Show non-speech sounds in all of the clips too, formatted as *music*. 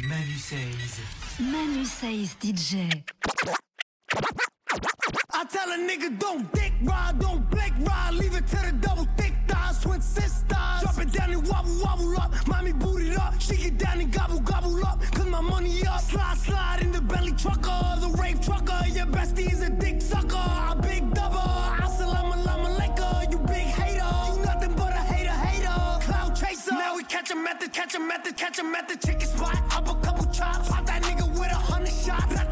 Manu says. Manu says DJ. I tell a nigga don't dick ride, don't blink ride, leave it to the double thick thighs, twin sisters. Drop it down and wobble wobble up, mommy boot it up, she get down and gobble gobble up, cause my money up. Slide slide in the belly trucker, the rave trucker, your bestie is a dick sucker, a big double. Catch a method, catch a method, catch a method, chicken spot, up a couple chops, pop that nigga with a hundred shots.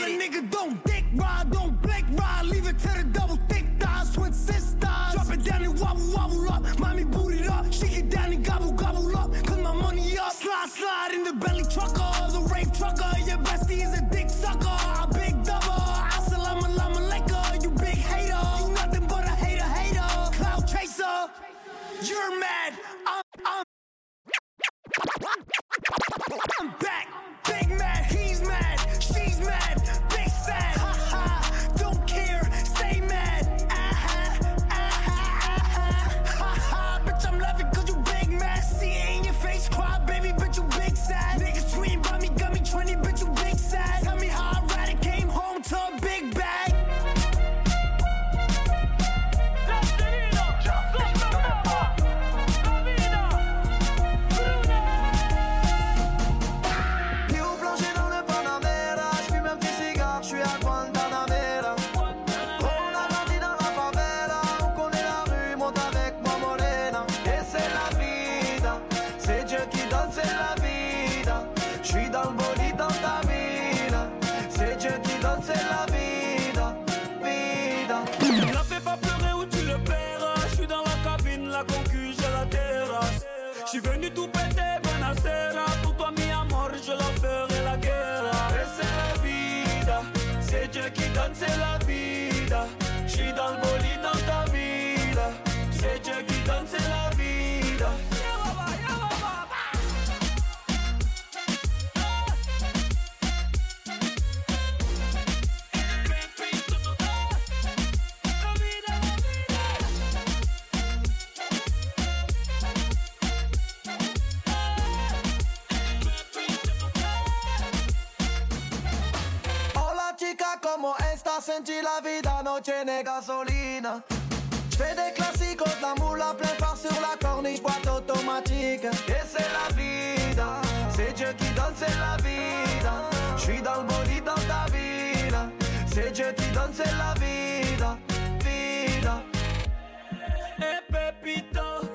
That's my shit. Don't bite it. nigga, don't dick ride, don't blink ride. Leave it to the double thick thighs, twin sisters. Drop it down and wobble wobble up. Mommy boot it up, she get down and gobble gobble up. Cause my money up. Slide slide in the belly trucker, the rave trucker. Your bestie is a dick sucker, a big double. Assalamu alaikum, you big hater. You nothing but a hater hater. Cloud chaser, you're mad. La concu, j'ai la terrasse. Je suis venu tout péter, Benacera. Pour toi, mi amor, je la ferai la guerre. Et c'est la vida, c'est Dieu qui donne, c'est la vida. Senti la vida, no tiene gasolina. J'fais des classicos, la moule à plein phare sur la corniche, boîte automatique. Et c'est la vida, c'est Dieu qui donne, c'est la vida. J'suis dans le bolide dans ta vida, c'est Dieu qui donne, c'est la vida, vida. Eh Pepito,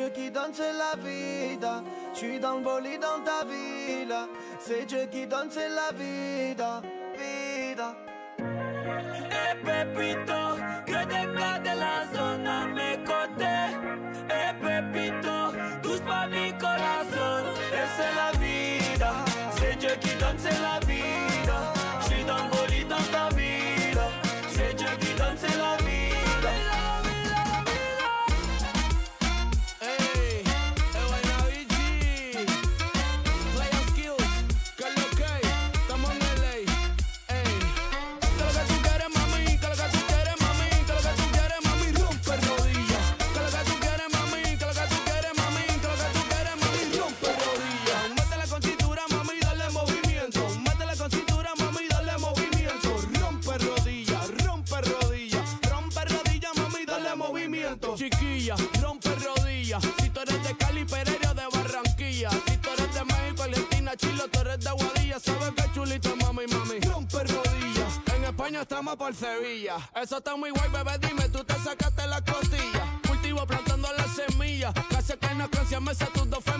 Dieu qui donne, c'est la vida. J'suis dans le bolide dans ta villa, c'est Dieu qui donne, c'est la vida, vida. Eh por Sevilla. Eso está muy guay, bebé, dime, tú te sacaste la costilla. Cultivo plantando la semilla. Casi que no canción me tus dos fémur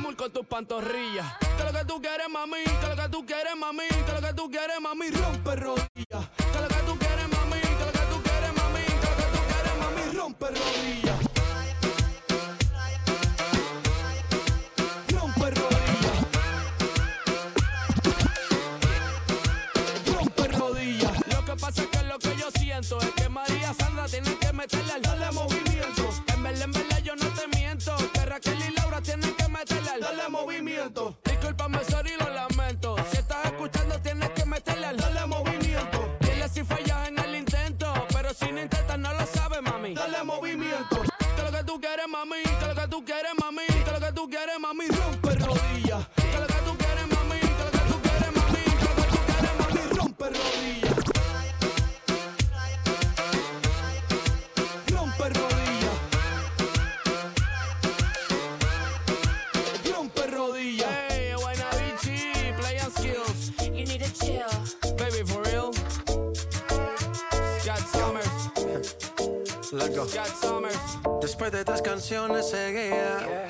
quieres, mami. Que lo que tú quieres, mami. Después de tres canciones seguía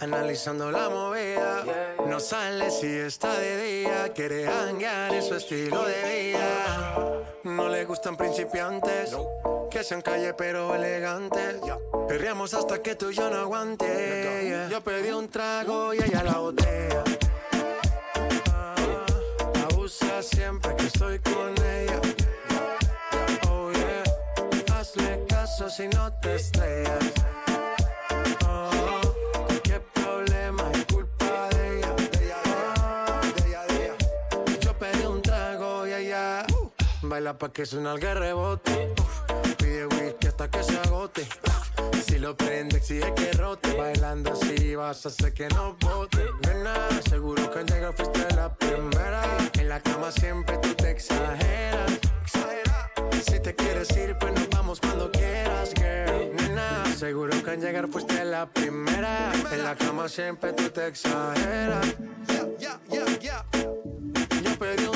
analizando la movida. No sale si está de día, quiere hanguear en su estilo de vida. No le gustan principiantes, que sean calle pero elegantes. Perreamos hasta que tú y yo no aguante. Yo pedí un trago y ella la botella. Ah, Abusa siempre que estoy con ella. Si no te estrellas. Oh, qué problema es culpa de ella. De ella, de ella, de ella. Un trago y ella baila pa' que suena el rebote. Pide whisky hasta que se agote. Si lo prende, exige que rote. Bailando así vas a hacer que no bote. Nena, seguro que al llegar fuiste la primera. En la cama siempre tú te exageras. Exagera. Si te quieres ir, pues nos vamos cuando quieras, girl. Nena, seguro que al llegar fuiste la primera. En la cama siempre tú te exageras. Yo pedí un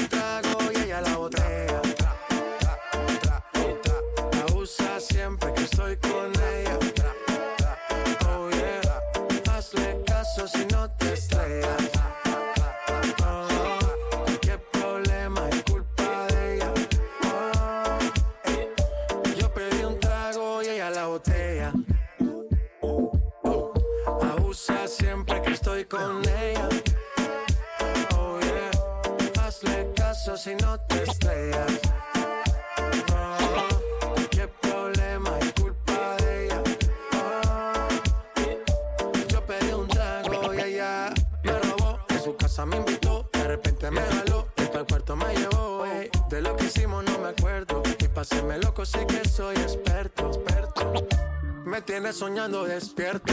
Abusa siempre que estoy con ella. Oh yeah, hazle caso si no te estrellas. Oh, qué problema es culpa de ella. Oh, yo pedí un trago y ella me robó. En su casa me invitó, de repente me jaló. Y para el cuarto me llevó. ey. De lo que hicimos no me acuerdo. Y paséme loco, sé que soy experto, experto. Me tienes soñando despierto,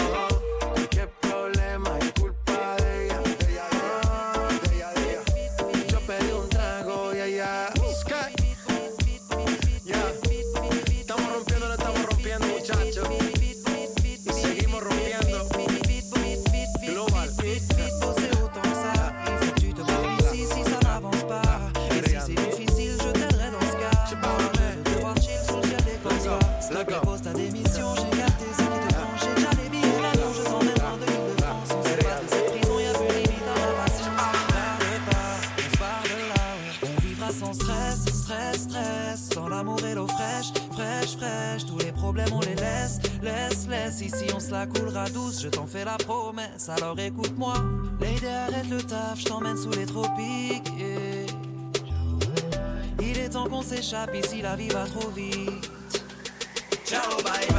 qu'on s'échappe, ici la vie va trop vite. Ciao, bye.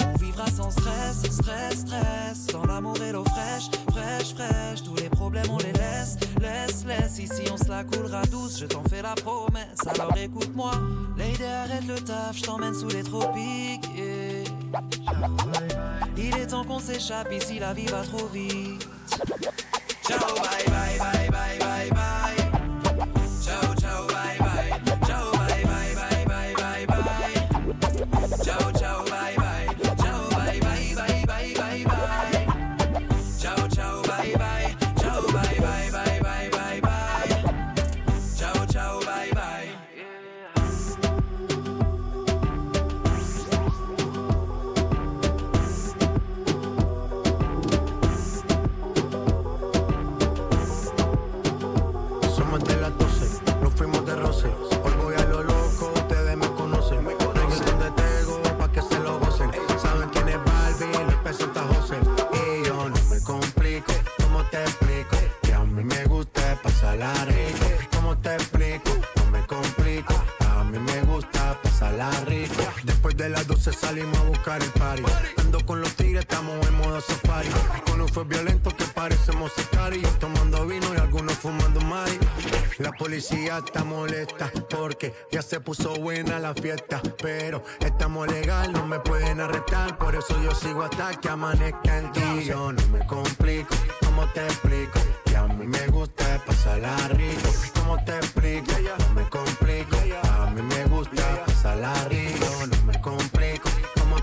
On vivra sans stress, stress, stress. Dans l'amour et l'eau fraîche, fraîche, fraîche. Tous les problèmes, on les laisse, laisse, laisse. Ici, on se la coulera douce, je t'en fais la promesse. Alors écoute-moi, Lady, arrête le taf, je t'emmène sous les tropiques. Il est temps qu'on s'échappe, ici la vie va trop vite. Ciao, bye, bye, bye, bye, bye, bye. De las 12 salimos a buscar el party. Ando con los tigres, estamos en modo safari. Con un fue violento que parecemos y Tomando vino y algunos fumando mari. La policía está molesta porque ya se puso buena la fiesta. Pero estamos legal, no me pueden arrestar. Por eso yo sigo hasta que amanezca en ti. Yo no me complico, ¿cómo te explico? Que a mí me gusta pasarla rico. ¿Cómo te explico? No me complico. A mí me gusta pasarla rico. No me complico.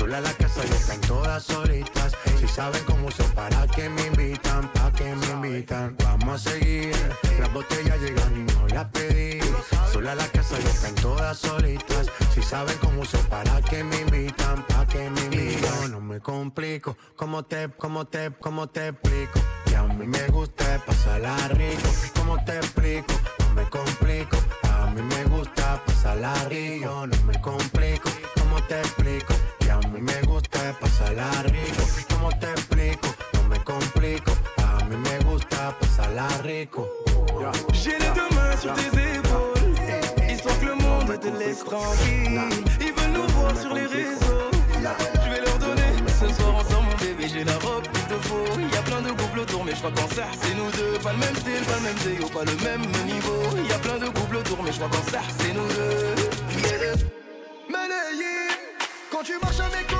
Sola la casa y están todas solitas. Si saben cómo se para que me invitan, pa' que me invitan. Vamos a seguir. Las botellas llegan y no las pedí. Sola la casa y están todas solitas. Si saben cómo se para que me invitan, pa' que me invitan. Yo no me complico. ¿Cómo te, cómo te, cómo te explico? Que a mí me gusta pasarla rico. ¿Cómo te explico? No me complico. A mí me gusta pasarla rico. No me complico. ¿Cómo te explico? Mí me gusta pasarla rico. ¿Cómo te explico? No me complico. A mí me gusta pasarla rico. J'ai les deux mains sur tes épaules, histoire que le monde te laisse tranquille. Ils veulent nous voir sur les réseaux. Je vais leur donner ce soir ensemble, mon bébé. J'ai la robe qu'il te faut. Y a plein de couples autour, mais je crois qu'en ça, c'est nous deux. Pas le même style, pas le même déo, pas le même niveau. Y a plein de couples autour, mais je crois qu'en ça, c'est nous deux. Quand tu marches à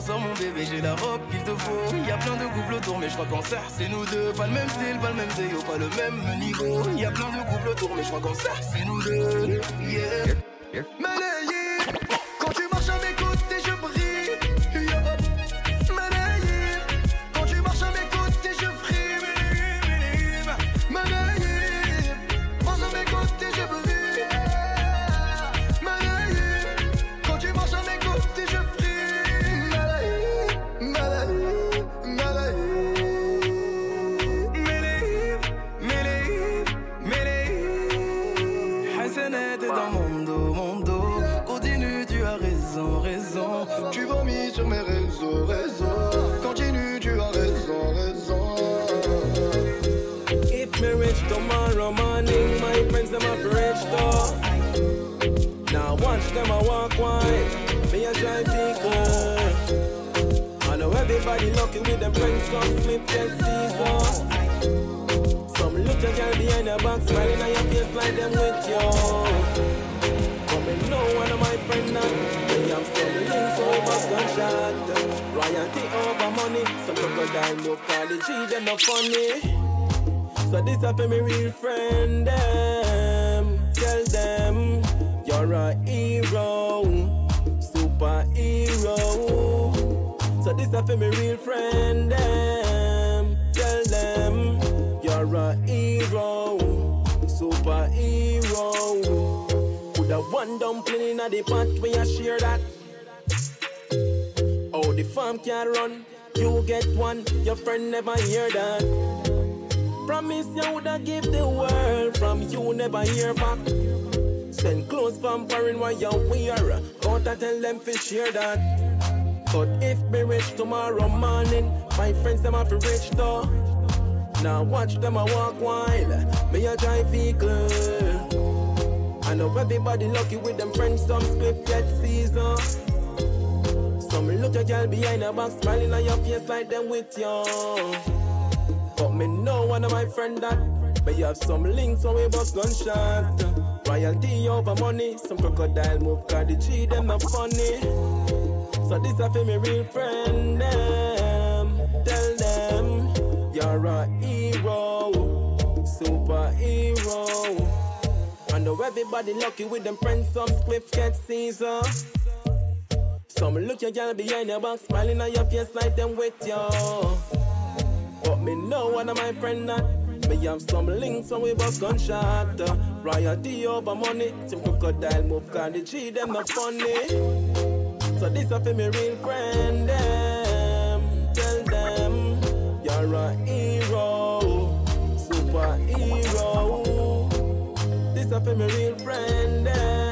Sort mon bébé, j'ai la robe qu'il te faut. Y a plein de couples autour, mais je crois qu'en ça c'est nous deux. Pas le même style, pas le même déo, pas le même niveau. Y a plein de couples autour, mais je crois qu'en ça c'est nous deux. Yeah. Malayé, this a for me real friend them. Tell them you're a hero, superhero. Put a one dumpling in the pot when you share that. Oh, the farm can run. You get one, your friend never hear that. Promise you woulda give the world from you never hear back. Send clothes from foreign while you wear. Out and tell them to share that. But if me rich tomorrow morning, my friends them have to rich though. Now watch them a walk while me a drive vehicle. I know everybody lucky with them friends, some script get season. Some little girl behind the back smiling on your face like them with you. But me know one of my friend that May have some links when we bust gunshot Royalty over money Some crocodile move cause the G them not funny So this a for me real friend them. Tell them You're a hero Superhero. I know everybody lucky with them friends Some spliff get Caesar. Some look your girl behind your back Smiling on your face like them with you but me know one of my friend that. Me have some links when we bust gunshot. Uh, royalty over money, some crocodile move cause the G them not funny. So this a for me real friend them. Tell them you're a hero, superhero. This a for me real friend them.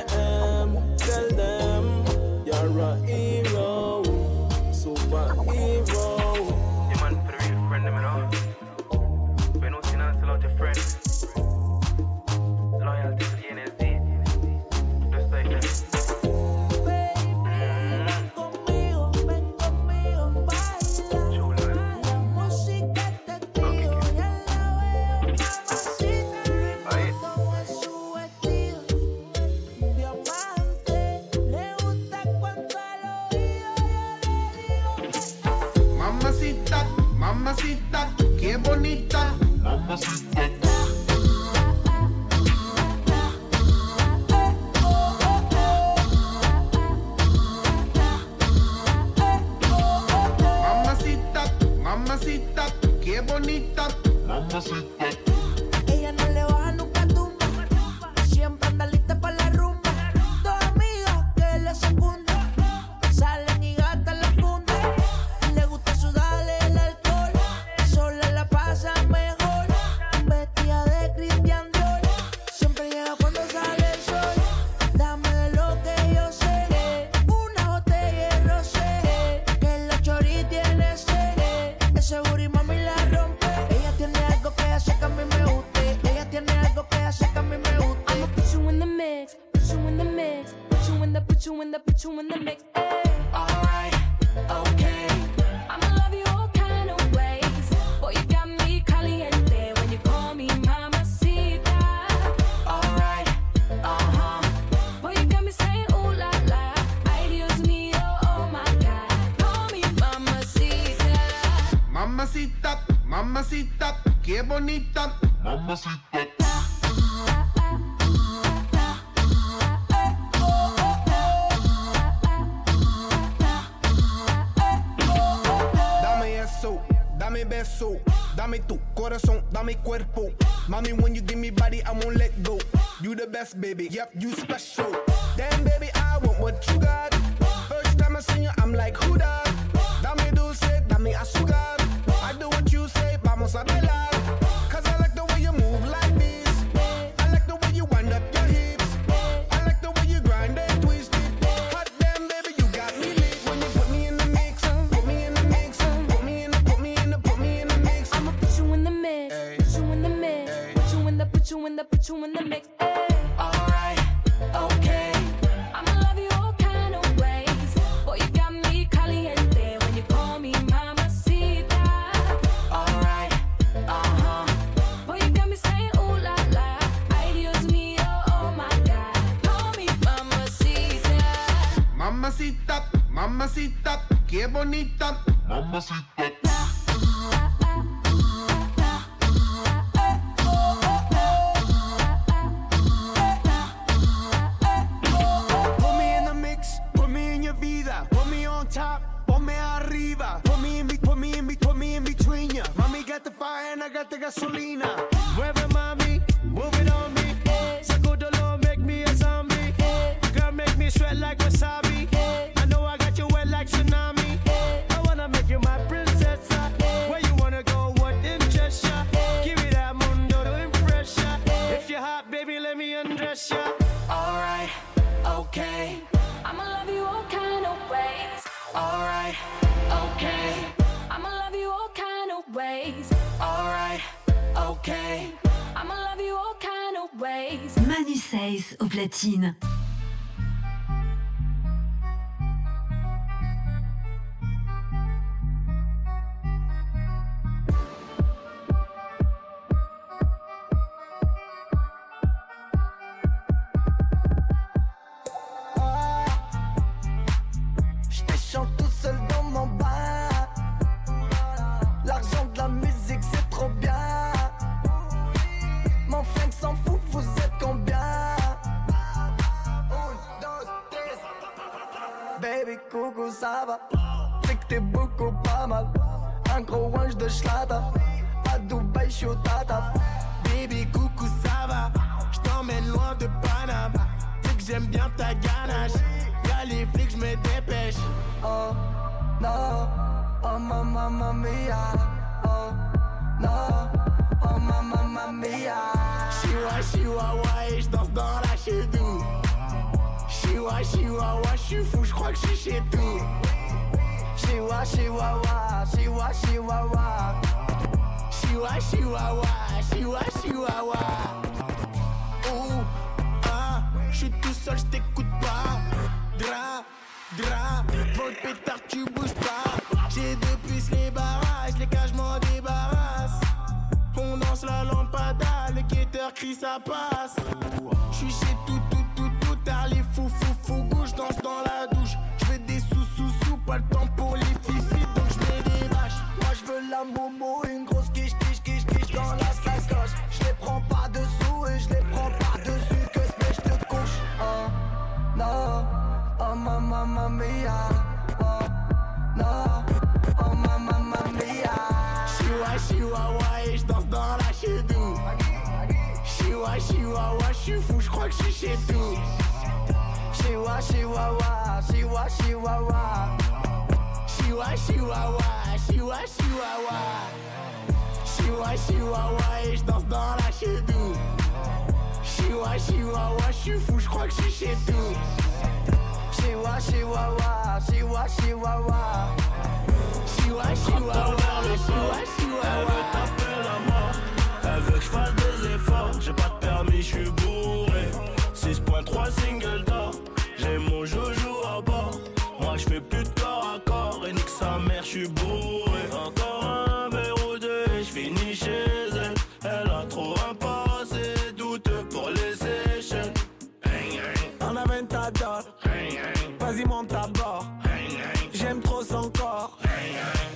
Okay. I'ma love you all kind of ways. Alright, okay. I'ma love you all kind of ways. Manu Says au platine. Pétard tu bouges pas J'ai deux puces les barrages, les cages m'en débarrasse On danse la lampada, le guetteur crie ça passe Je suis chez tout, tout, tout, tout tard les fous, fous, fous je danse dans la douche fais des sous, sous, sous, pas le temps pour les fifis donc je mets des bâches Moi je veux la momo, une grosse quiche, quiche, quiche, quiche dans la sacoche. Je les prends pas dessous et je les prends pas dessus que ce je te couche. Oh no, oh ma mamma mia. Chihuahua, je suis fou, je crois que je suis chez tout Chihuahua, chihuahua, chihuahua, chihuahua. Chihuahua, chihuahua, chihuahua, chihuahua Chihuahua, chihuahua et je danse dans la chedou Chihuahua, chihuahua, je suis fou, je crois que je suis chez tout Chihuahua, chihuahua, chihuahua, chihuahua. Chihuahua, chihuahua, chihuahua, chihuahua Elle veut que je fasse trois singles d'or. J'ai mon joujou à bord. Moi je fais plus de corps à corps et nique sa mère, je suis bourré. Encore un verre ou deux et je finis chez elle. Elle a trop un passé douteux pour les échelles. En aventador, vas-y monte à bord. J'aime trop son corps.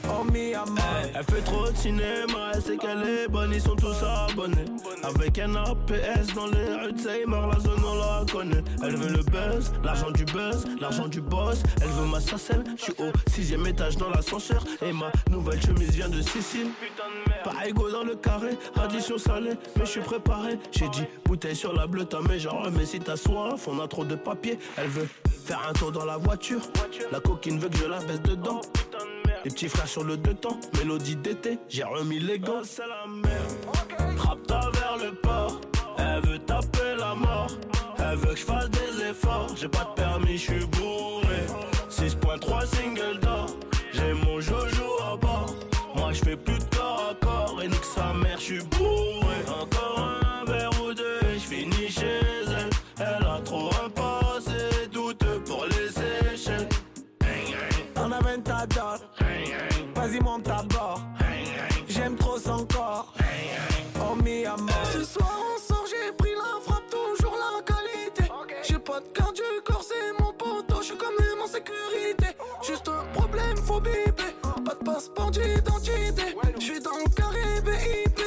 Oh mi amor. Elle fait trop de cinéma, elle sait qu'elle est bonne, ils sont tous abonnés. Avec un APS dans les rues la zone on la connaît. Elle veut le buzz, l'argent du buzz, l'argent du boss. Elle veut ma sacelle, je suis au sixième étage dans l'ascenseur. Et ma nouvelle chemise vient de Sicile. Pas égo dans le carré, radition salée Mais je suis préparé, j'ai dit bouteille sur la bleue T'as mais genre mais si t'as soif, on a trop de papier. Elle veut faire un tour dans la voiture. La coquine veut que je la baisse dedans. Les petits frères sur le deux temps, mélodie d'été, j'ai remis les gants. Oh, c'est la merde. suis bourré. 6.3 single d'or. J'ai mon jojo à bord. Moi je fais plus de corps à corps Et nique sa mère je suis bourré. Encore un verre ou deux et je finis chez elle. Elle a trop un passé douteux pour les échelles. On amène ta dot. Vas-y monte à bord J'aime trop son corps. Oh mi Ce soir on sort j'ai pris la frappe toujours la qualité. J'ai pas de carte du corps Je suis dans le carré BIP.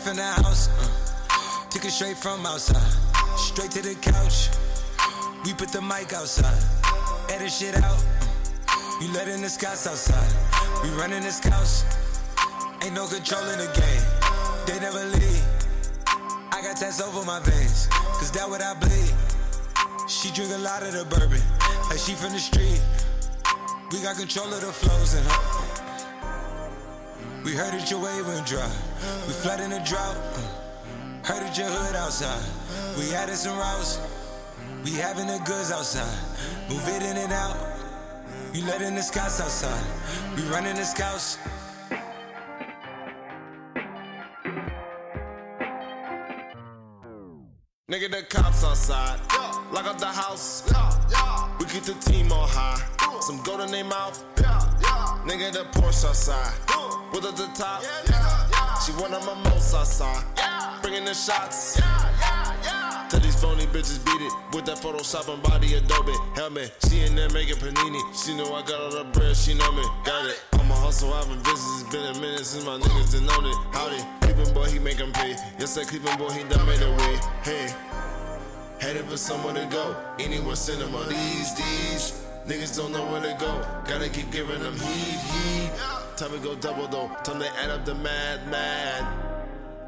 From the house. Uh, took it straight from outside, straight to the couch. We put the mic outside, edit shit out. Uh, you letting the scouts outside, we running the scouts. Ain't no control in the game, they never leave. I got tats over my veins, cause that what I bleed. She drink a lot of the bourbon, like she from the street. We got control of the flows in her. We heard that your wave went dry. We flood in the drought. uh, Heard that your hood outside. We added some routes. We having the goods outside. Move it in and out. You letting the scouts outside. We running the scouts. Nigga, the cops outside. Lock up the house. We keep the team on high. Some gold in their mouth. Nigga, the Porsche outside. With at the top. She one of my most outside. Bringing the shots. Tell these phony bitches beat it with that Photoshop and body Adobe helmet. She in there making panini. She know I got all the bread. She know me. Got it. I'm a hustle. I've been busy. It's been a minute since my niggas done known it. Howdy. Cleveland boy, he make 'em pay. Yes, that Cleveland boy, he done made a way. Hey. Headed for somewhere to go. Anywhere cinema. These, these. Niggas don't know where to go. Gotta keep giving them heat, heat. Time to go double though. Time to add up the mad, mad.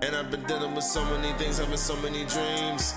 And I've been dealing with so many things, having so many dreams.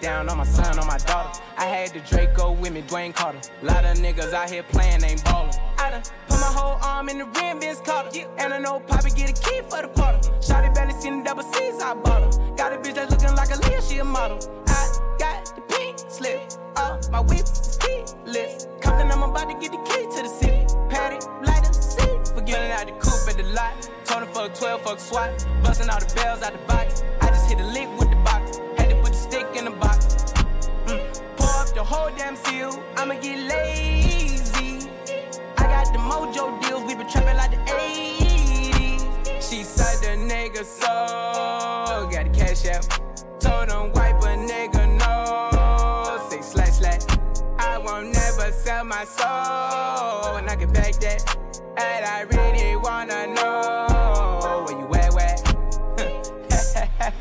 Down on my son, on my daughter. I had the Draco with me, Dwayne Carter. Lot of niggas out here playing, ain't ballin'. I done put my whole arm in the rim, Vince Carter. And I know Poppy get a key for the quarter. Shotty belly seen the double C's, I bought her. Got a bitch that's looking like a Leah, she a model. I got the pink slip. Uh, my whip is keyless. Compton, I'm about to get the key to the city. Patty, light up, see. Forgetting out the coupe at the lot. Tony fuck 12, fuck SWAT. Busting all the bells out the box. I just hit a lick with box. Mm. Pour up the whole damn seal. I'ma get lazy. I got the mojo deals. We been trapping like the 80s. She said the nigga so. Got the cash out. Told him wipe a nigga no. Say slash slash. I won't never sell my soul. And I can back that. And I really wanna know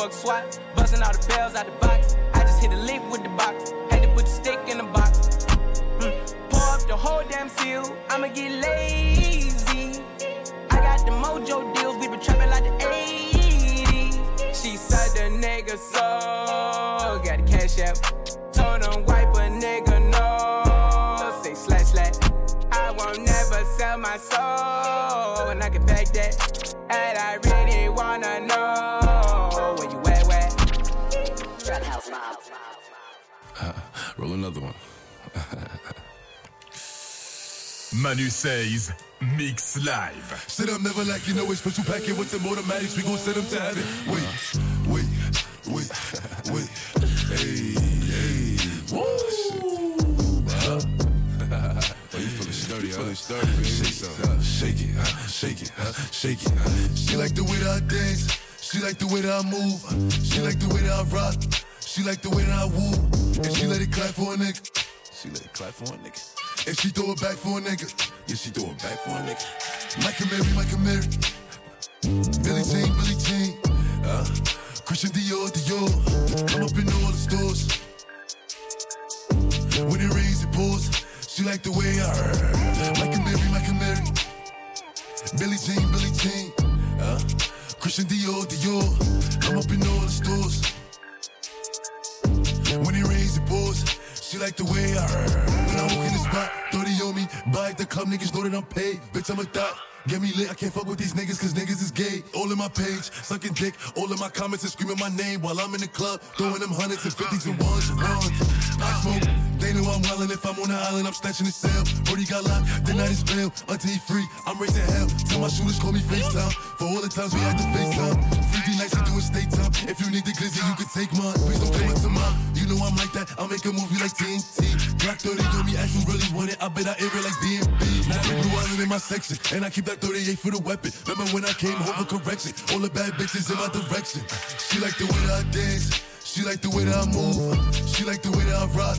fuck 12, fuck SWAT. Busting all the bells out the box. I just hit a lick with the box. Had to put the stick in the box. Mm. Pour up the whole damn seal. I'ma get lazy. I got the mojo deals. We been trapping like the 80s. She said the nigga so. Got the cash out. Told him wipe a nigga no. Say slash slash. I won't never sell my soul. And I can back that. Another one. *laughs* Manu says Mix Live. Sit up, never like you know it's special packet with them automatics. We gon' send them to heaven. Wait, wait, wait, wait. Hey, hey. Woo! *laughs* Huh? Oh, you feeling sturdy, huh? Feeling sturdy, baby. Shake, uh, shake it, uh, shake it, uh, shake it. She like the way that I dance. She like the way that I move. She like the way that I rock. She like the way that I woo. And she let it clap for a nigga. She let it clap for a nigga. And she throw it back for a nigga. Yeah, she throw it back for a nigga. Michael Mary, Michael Mary. Billie Jean, Billie Jean. Uh, Christian Dior, Dior. I'm up in all the stores. When it rains, it pours. She like the way I heard. Michael Mary, Michael Mary. Billie Jean, Billie Jean. Uh, Christian Dior, Dior. I'm up in all the stores. Like the way I heard. When I walk in the spot, 30 on me. Buy at the club, niggas know that I'm paid. Bitch, I'm a thot. Get me lit, I can't fuck with these niggas cause niggas is gay. All in my page, sucking dick. All in my comments and screaming my name while I'm in the club. Throwing them hundreds and fifties and ones and ones. I smoke, they know I'm wildin'. If I'm on the island, I'm snatching the cell. Brody got locked, the night is bail. Until he free, I'm raising hell. Tell my shooters call me FaceTime. For all the times we had to FaceTime. Free D nights, we do it state time. If you need the glizzy, you can take mine. Please don't come up to mine. You know I'm like that. I'll make a movie like TNT. Black 30 on me, ask you really want it. I bet I air it like DMB. Now blue island in my section. And I keep that 38 for the weapon. Remember when I came home for correction? All the bad bitches in my direction. She like the way that I dance. She like the way that I move. She like the way that I rock.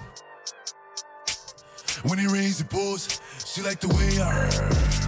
When it rains, it pours. She like the way I